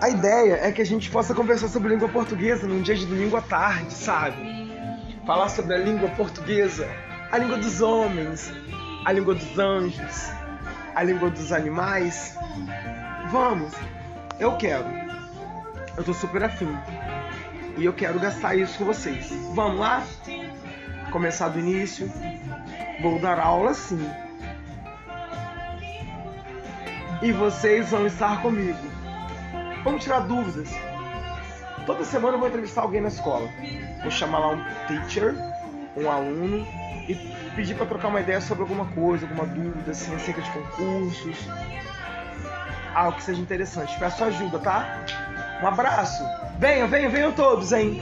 A ideia é que a gente possa conversar sobre língua portuguesa num dia de domingo à tarde, sabe? Falar sobre a língua portuguesa, a língua dos homens, a língua dos anjos, a língua dos animais. Vamos, eu quero. Eu tô super afim. E eu quero gastar isso com vocês. Vamos lá? Começar do início. Vou dar aula sim. E vocês vão estar comigo. Vamos tirar dúvidas. Toda semana eu vou entrevistar alguém na escola. Vou chamar lá um teacher, um aluno, e pedir para trocar uma ideia sobre alguma coisa, alguma dúvida, assim, acerca de concursos. Algo que seja interessante. Peço ajuda, tá? Um abraço. Venham, venham, venham todos, hein?